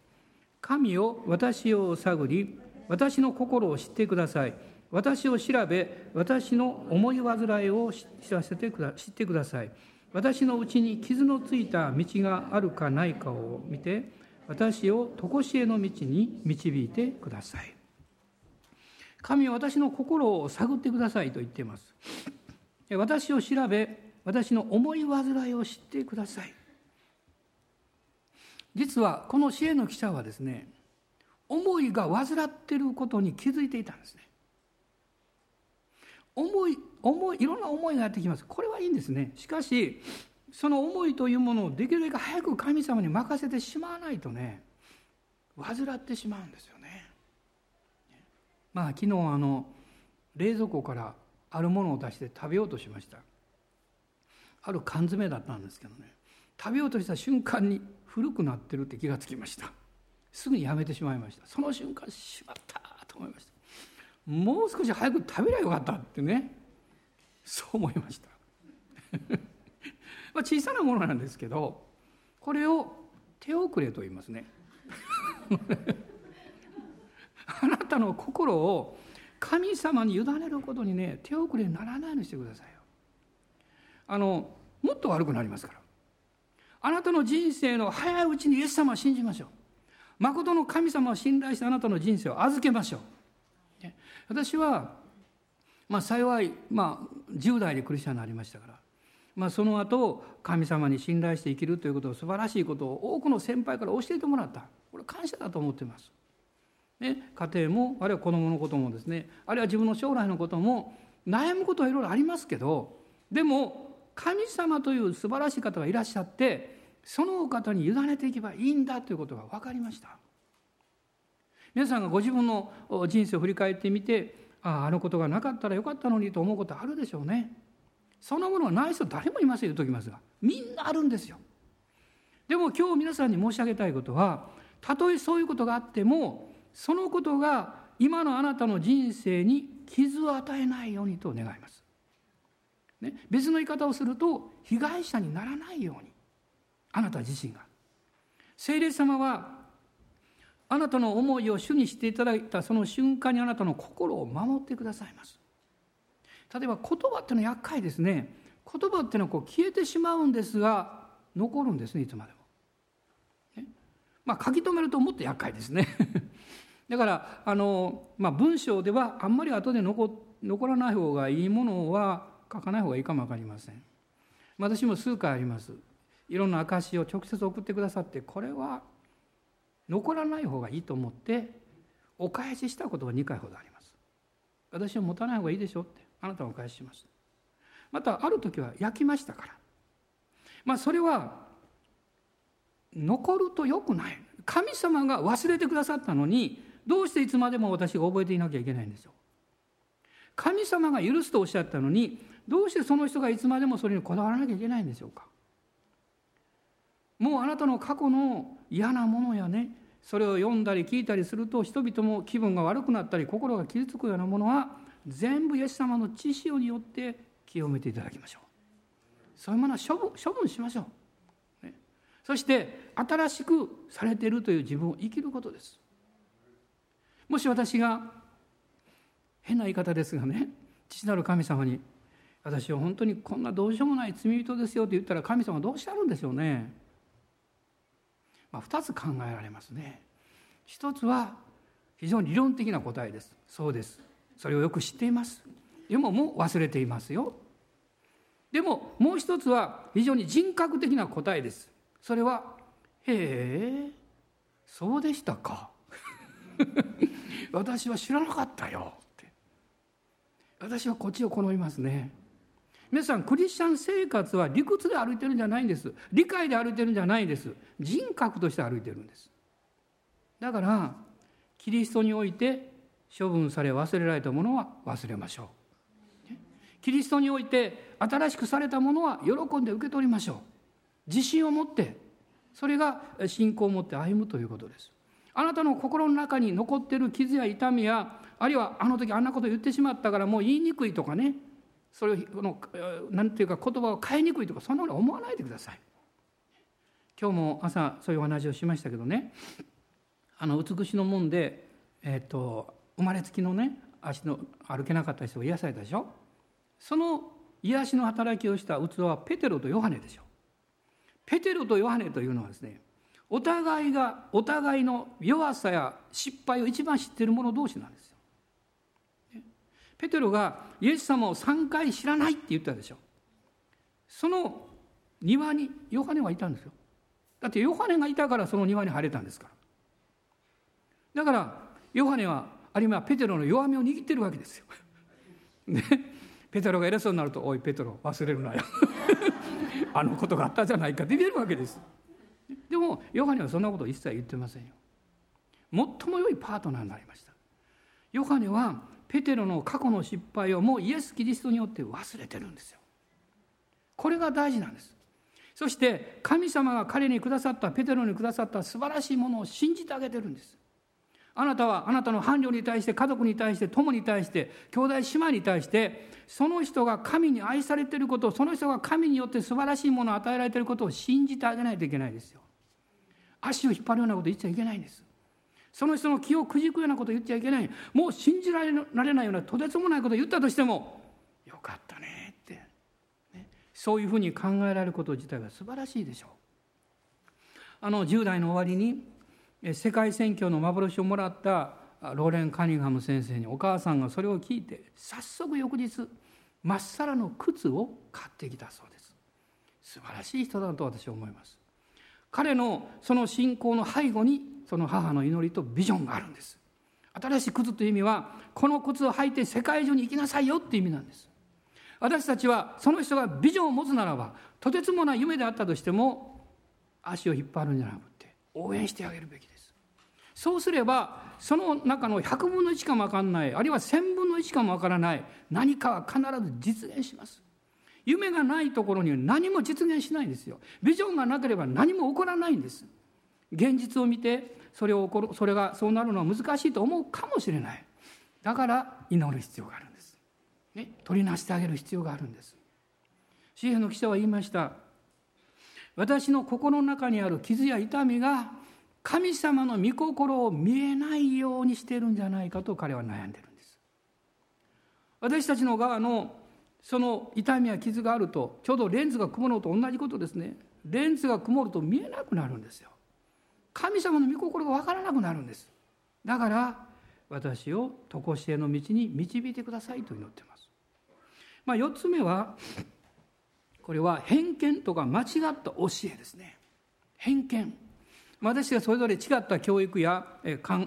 神を私を探り私の心を知ってください。私を調べ私の思い煩いを知らせてくだ知ってください。私のうちに傷のついた道があるかないかを見て私を常しえの道に導いてください。神は私の心を探ってくださいと言っています私を調べ私の思い煩いを知ってください実はこの支援の記者はですね思いが患っていることに気づいていたんですね思い思いいろんな思いがやってきます。これはいいんですね。しかしその思いというものをできるだけ早く神様に任せてしまわないとね患ってしまうんですよね。まあ昨日あの冷蔵庫からあるものを出して食べようとしました。ある缶詰だったんですけどね。食べようとした瞬間に古くなってるって気がつきました。すぐにやめてしまいました。その瞬間しまったと思いました。もう少し早く食べりゃよかったってね。そう思いました。*laughs* まあ小さなものなんですけどこれを手遅れと言いますね。*laughs* あなたの心を神様に委ねることにね手遅れにならないようにしてくださいよ。あのもっと悪くなりますから。あなたの人生の早いうちにイエス様を信じましょう。誠の神様を信頼してあなたの人生を預けましょう、私は、まあ、幸い、まあ、10代でクリスチャンになりましたから、まあ、その後神様に信頼して生きるということを素晴らしいことを多くの先輩から教えてもらった。これ感謝だと思っています。ね、家庭もあるいは子供のこともですねあるいは自分の将来のことも悩むことはいろいろありますけどでも神様という素晴らしい方がいらっしゃってそのお方に委ねていけばいいんだということが分かりました。皆さんがご自分の人生を振り返ってみてあああのことがなかったらよかったのにと思うことあるでしょうねそのものはない人誰もいません言うときますがみんなあるんですよでも今日皆さんに申し上げたいことはたとえそういうことがあってもそのことが今のあなたの人生に傷を与えないようにと願います。ね、別の言い方をすると被害者にならないようにあなた自身が。聖霊様はあなたの思いを主にしていただいたその瞬間にあなたの心を守ってくださいます。例えば言葉っていうのは厄介ですね。言葉っていうのはこう消えてしまうんですが残るんですねいつまでも。ね、まあ書き留めるともっと厄介ですね。*laughs* だからあの、まあ、文章ではあんまり後で残残らない方がいいものは書かない方がいいかも分かりません私も数回ありますいろんな証を直接送ってくださってこれは残らない方がいいと思ってお返ししたことが2回ほどあります。私は持たない方がいいでしょってあなたはお返ししますまたある時は焼きましたから。まあそれは残るとよくない。神様が忘れてくださったのにどうしていつまでも私が覚えていなきゃいけないんですよ神様が許すとおっしゃったのにどうしてその人がいつまでもそれにこだわらなきゃいけないんでしょうか。もうあなたの過去の嫌なものやねそれを読んだり聞いたりすると人々も気分が悪くなったり心が傷つくようなものは全部イエス様の知潮によって清めていただきましょう。そういうものは処分処分しましょう、ね、そして新しくされているという自分を生きることです。もし私が変な言い方ですがね父なる神様に私は本当にこんなどうしようもない罪人ですよって言ったら神様どうしてあるんでしょうね。まあ、2つ考えられますね。一つは非常に理論的な答えです。そうです。それをよく知っています。でももう忘れていますよ。でももう一つは非常に人格的な答えです。それは「へえそうでしたか」*laughs* 私は知らなかったよって私はこっちを好みますね皆さんクリスチャン生活は理屈で歩いてるんじゃないんです。理解で歩いてるんじゃないんです。人格として歩いてるんです。だからキリストにおいて処分され忘れられたものは忘れましょう。キリストにおいて新しくされたものは喜んで受け取りましょう。自信を持ってそれが信仰を持って歩むということです。あなたの心の中に残っている傷や痛みやあるいはあの時あんなこと言ってしまったからもう言いにくいとかね。それをのなんていうか言葉を変えにくいとかそんなこと思わないでください。今日も朝そういうお話をしましたけどねあの美しの門で、えーと、生まれつきのね足の歩けなかった人が癒されたでしょその癒しの働きをした器はペテロとヨハネでしょペテロとヨハネというのはですねお互いがお互いの弱さや失敗を一番知っている者同士なんです。ペテロがイエス様を3回知らないって言ったでしょ。その庭にヨハネはいたんですよ。だってヨハネがいたからその庭に入れたんですから。だからヨハネはあるいはペテロの弱みを握ってるわけですよ。*laughs* ね、ペテロが偉そうになると「おいペテロ忘れるなよ *laughs* あのことがあったじゃないか」って言えるわけです。でもヨハネはそんなこと一切言ってませんよ最も良いパートナーになりましたヨハネはペテロの過去の失敗をもうイエス・キリストによって忘れてるんですよ。これが大事なんです。そして神様が彼にくださったペテロにくださった素晴らしいものを信じてあげてるんです。あなたはあなたの伴侶に対して家族に対して友に対して兄弟姉妹に対してその人が神に愛されていることその人が神によって素晴らしいものを与えられていることを信じてあげないといけないですよ。足を引っ張るようなこと言っちゃいけないんです。その人の気をくじくようなこと言っちゃいけない。もう信じられないようなとてつもないことを言ったとしてもよかったねって、ね、そういうふうに考えられること自体が素晴らしいでしょう。あの10代の終わりに世界選挙の幻をもらったローレン・カニンハム先生にお母さんがそれを聞いて早速翌日まっさらの靴を買ってきたそうです。素晴らしい人だと私は思います。彼のその信仰の背後にその母の祈りとビジョンがあるんです。新しい靴という意味はこの靴を履いて世界中に行きなさいよっていう意味なんです。私たちはその人がビジョンを持つならばとてつもない夢であったとしても足を引っ張るんじゃなくて応援してあげるべきです。そうすればその中の100分の1かも分かんないあるいは1000分の1かも分からない何かは必ず実現します。夢がないところには何も実現しないんですよ。ビジョンがなければ何も起こらないんです。現実を見てそれを起こるそれがそうなるのは難しいと思うかもしれない。だから祈る必要があるんです、ね、取りなしてあげる必要があるんです。詩篇の記者は言いました。私の心の中にある傷や痛みが神様の御心を見えないようにしているんじゃないかと彼は悩んでるんです。私たちの側のその痛みや傷があるとちょうどレンズが曇るのと同じことですね。レンズが曇ると見えなくなるんですよ。神様の御心が分からなくなるんです。だから私を常しえの道に導いてくださいと祈っています、まあ、4つ目はこれは偏見とか間違った教えですね。偏見。私がそれぞれ違った教育や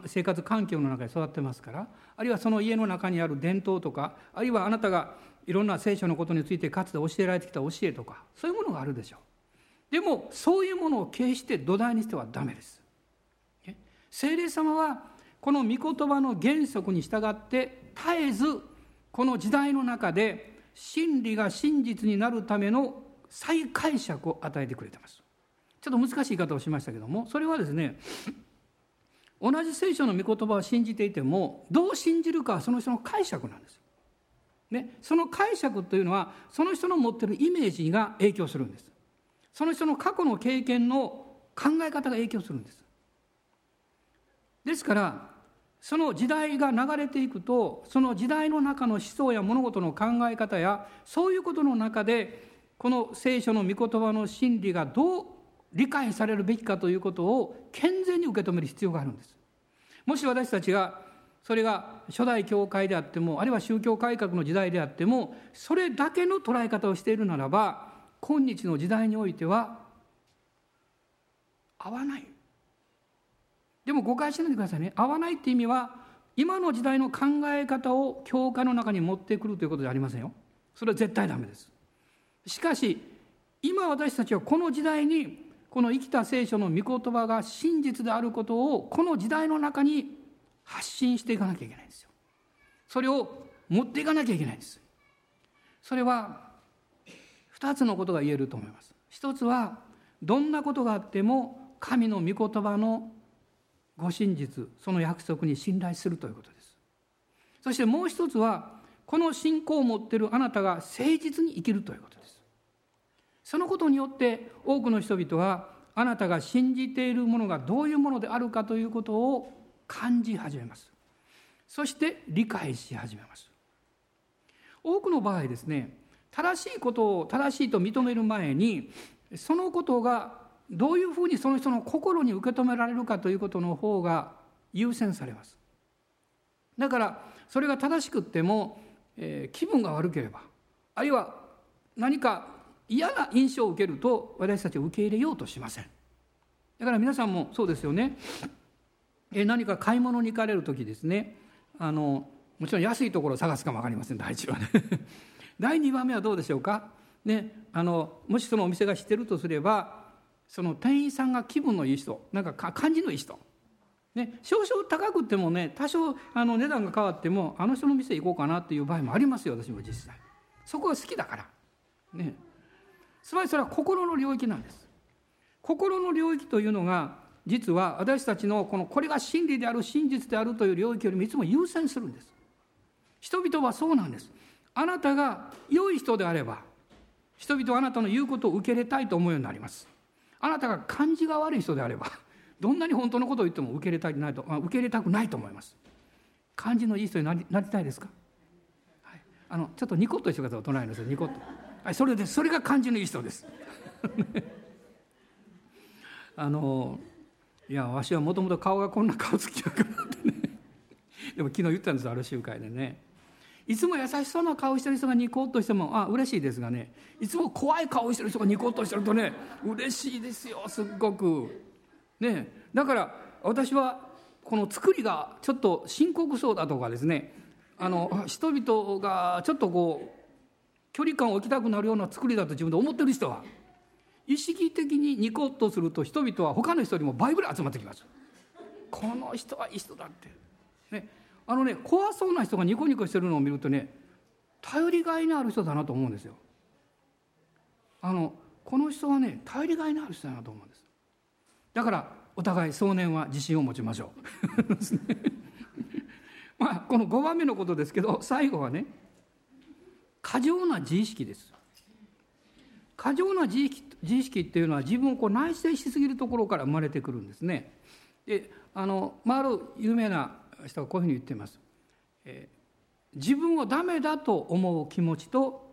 生活環境の中で育ってますからあるいはその家の中にある伝統とかあるいはあなたがいろんな聖書のことについてかつて教えられてきた教えとかそういうものがあるでしょう。でもそういうものを決して土台にしてはダメです。聖霊様はこの御言葉の原則に従って絶えずこの時代の中で真理が真実になるための再解釈を与えてくれてます。ちょっと難しい言い方をしましたけどもそれはですね同じ聖書の御言葉を信じていてもどう信じるかはその人の解釈なんです。ね、その解釈というのはその人の持ってるイメージが影響するんです。その人の過去の経験の考え方が影響するんです。ですからその時代が流れていくとその時代の中の思想や物事の考え方やそういうことの中でこの聖書の御言葉の真理がどう理解されるべきかということを健全に受け止める必要があるんです。もし私たちがそれが初代教会であってもあるいは宗教改革の時代であってもそれだけの捉え方をしているならば今日の時代においては合わない。でも誤解しないでくださいね。合わないって意味は今の時代の考え方を教科の中に持ってくるということじゃありませんよ。それは絶対ダメです。しかし今私たちはこの時代にこの生きた聖書の御言葉が真実であることをこの時代の中に発信していかなきゃいけないんですよ。それを持っていかなきゃいけないんです。それは2つのことが言えると思います。一つはどんなことがあっても神の御言葉のご真実その約束に信頼するということです。そしてもう一つはこの信仰を持っているあなたが誠実に生きるということです。そのことによって多くの人々はあなたが信じているものがどういうものであるかということを感じ始めます。そして理解し始めます。多くの場合ですね正しいことを正しいと認める前にそのことがどういうふうにその人の心に受け止められるかということの方が優先されます。だからそれが正しくっても、えー、気分が悪ければあるいは何か嫌な印象を受けると私たちは受け入れようとしません。だから皆さんもそうですよね。何か買い物に行かれる時ですね。あのもちろん安いところを探すかも分かりません。第一はね。*laughs* 第2番目はどうでしょうか、ね、あのもしそのお店が知ってるとすればその店員さんが気分のいい人なんか感じのいい人、ね、少々高くてもね多少あの値段が変わってもあの人の店行こうかなっていう場合もありますよ私も実際。そこが好きだから。ね。つまりそれは心の領域なんです。心の領域というのが実は私たちのこのこれが真理である真実であるという領域よりもいつも優先するんです。人々はそうなんです。あなたが良い人であれば人々はあなたの言うことを受け入れたいと思うようになります。あなたが感じが悪い人であればどんなに本当のことを言っても受け入れたくないと受け入れたくないと思います。感じのいい人になりなりたいですか、はい、あのちょっとニコッとしてください隣の人。ニコッと、はい、それでそれが感じのいい人です。*laughs* あのいやわしはもともと顔がこんな顔つきだからってね。でも昨日言ったんですある集会でね。いつも優しそうな顔してる人がニコッとしてもあ嬉しいですがね。いつも怖い顔してる人がニコッとしてるとね嬉しいですよすっごく。ね。だから私はこの作りがちょっと深刻そうだとかですね。あの人々がちょっとこう距離感を置きたくなるような作りだと自分で思ってる人は意識的にニコッとすると人々は他の人よりも倍ぐらい集まってきます。この人はいい人だって、ね、あのね怖そうな人がニコニコしてるのを見るとね頼りがいのある人だなと思うんですよ。あのこの人はね頼りがいのある人だなと思うんです。だからお互い少年は自信を持ちましょう。*laughs* まあこの5番目のことですけど最後はね過剰な自意識です。過剰な自意識自意識っていうのは自分をこう内省しすぎるところから生まれてくるんですね。であの、まあ、ある有名な人がこういうふうに言っています、えー、自分をダメだと思う気持ちと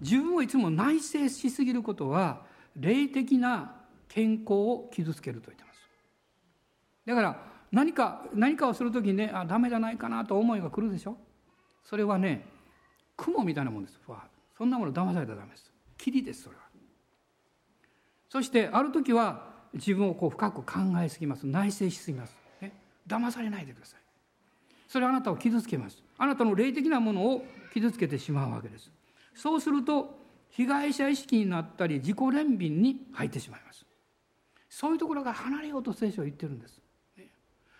自分をいつも内省しすぎることは霊的な健康を傷つけると言ってます。だから何か何かをする時にねあダメじゃないかなと思いが来るでしょ。それはね雲みたいなもんです。そんなもの騙されたらダメです。霧ですそれは。そしてある時は自分をこう深く考えすぎます。内省しすぎます、ね、騙されないでください。それはあなたを傷つけます。あなたの霊的なものを傷つけてしまうわけです。そうすると被害者意識になったり自己憐憫に入ってしまいます。そういうところが離れようと聖書は言ってるんです、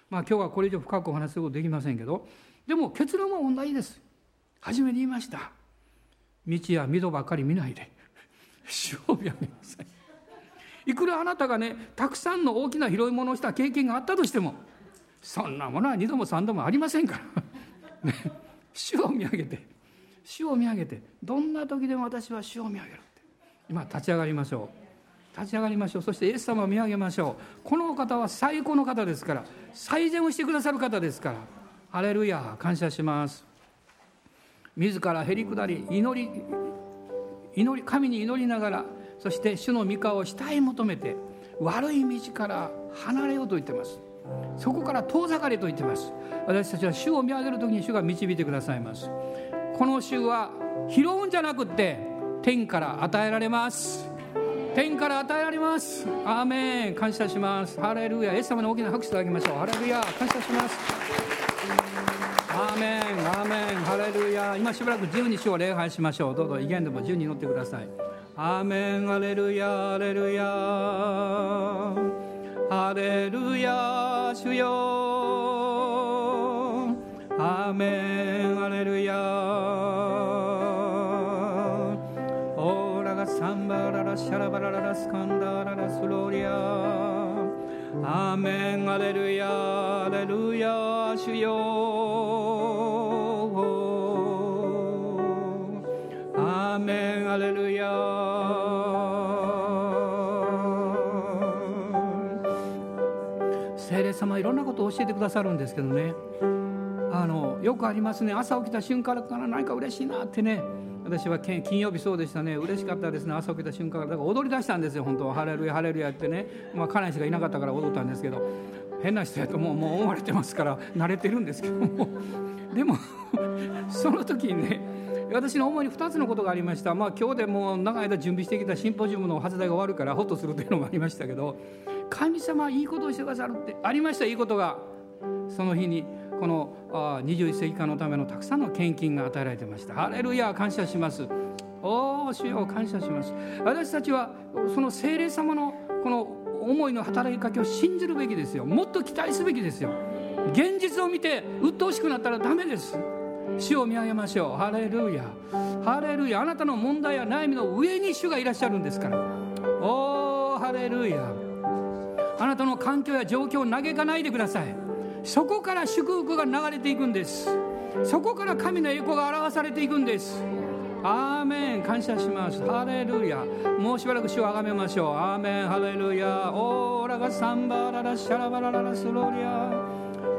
まあ今日はこれ以上深くお話することできませんけどでも結論は同じです。初めに言いました。道や溝ばかり見ないで。主を見上げなさい。いくらあなたがねたくさんの大きな広いものをした経験があったとしてもそんなものは二度も三度もありませんから、*laughs* ね、主を見上げて主を見上げてどんな時でも私は主を見上げるって。今立ち上がりましょう。立ち上がりましょう。そしてイエス様を見上げましょう。この方は最高の方ですから。最善をしてくださる方ですから。ハレルヤ感謝します。自らへり下り祈り祈り神に祈りながらそして主の御顔を慕い求めて悪い道から離れようと言ってます。そこから遠ざかれと言ってます。私たちは主を見上げる時に主が導いてくださいます。この主は拾うんじゃなくって天から与えられます。天から与えられます。アーメン。感謝します。ハレルヤ。イエス様の大きな拍手いただきましょう。ハレルヤ。感謝します。アーメン。アーメン。今しばらく十二章を礼拝しましょう。どうぞ威厳でも十に乗ってください。アーメンアレルヤアレルヤ。ハレルヤ主よ。アーメンアレルヤ。オーラがサンバララシャラバラララスカンダララスローリア。アーメンアレルヤアレルヤ主よ。メンアレルヤ様いろんなことを教えてくださるんですけどね。あのよくありますね。朝起きた瞬間から何か嬉しいなってね。私は金曜日そうでしたね。嬉しかったですね。朝起きた瞬間から。だから踊り出したんですよ。本当は。ハレルヤハレルヤってね。まあ家内氏がいなかったから踊ったんですけど。変な人やともうもう思われてますから。慣れてるんですけども。でもその時にね私の主に2つのことがありました。まあ今日でもう長い間準備してきたシンポジウムの発売が終わるからホッとするというのがありましたけど神様いいことをしてくださるってありました？いいことが。その日にこの21世紀間のためのたくさんの献金が与えられてました。ハレルヤ感謝します。おお主よ感謝します。私たちはその精霊様のこの思いの働きかけを信じるべきですよ。もっと期待すべきですよ。現実を見て鬱陶しくなったらダメです。主を見上げましょう。ハレルヤ。ハレルヤ。あなたの問題や悩みの上に主がいらっしゃるんですから。おおハレルヤ。あなたの環境や状況を嘆かないでください。そこから祝福が流れていくんです。そこから神の栄光が表されていくんです。アーメン。感謝します。ハレルヤ。もうしばらく主をあがめましょう。アーメン。ハレルヤ。オーラがサンバララシャラバラララスローリア。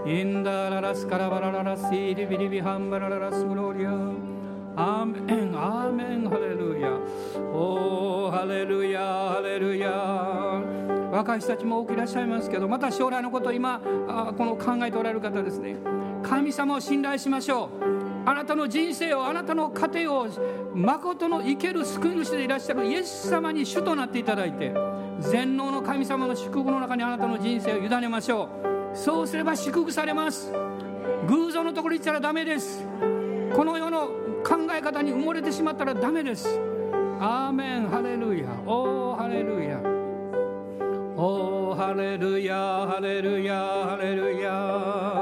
インダララスカラバラララシーリビリビハンバラララスローリア。アーメンアーメンハレルヤ。おーハレルヤハレルヤ。若い人たちも多くいらっしゃいますけどまた将来のことを今あこの考えておられる方ですね。神様を信頼しましょう。あなたの人生をあなたの家庭を誠の生ける救い主でいらっしゃるイエス様に主となっていただいて全能の神様の祝福の中にあなたの人生を委ねましょう。そうすれば祝福されます。偶像のところに行ったらダメです。この世の考え方に埋もれてしまったらダメです。アーメン。ハレルヤ。おーハレルヤ。おーハレルヤハレルヤハレルヤ。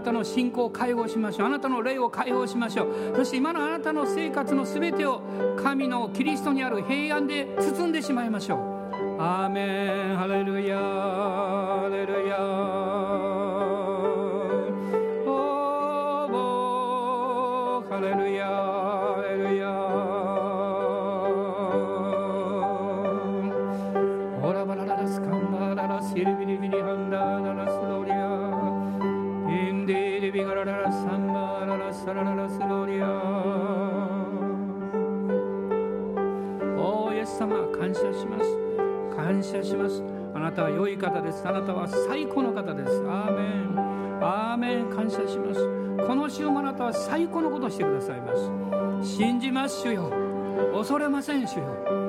なたの信仰を解放しましょう。あなたの霊を解放しましょう。そして今のあなたの生活の全てを神のキリストにある平安で包んでしまいましょう。アーメン。ハレルヤ感謝します。あなたは良い方です。あなたは最高の方です。アーメン。アーメン。感謝します。この週もあなたは最高のことをしてくださいます。信じます主よ。恐れません主よ。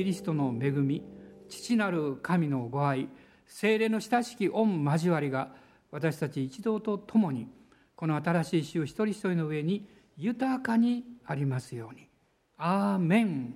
キリストの恵み父なる神のご愛精霊の親しき御交わりが私たち一同と共にこの新しい週一人一人の上に豊かにありますように。アーメン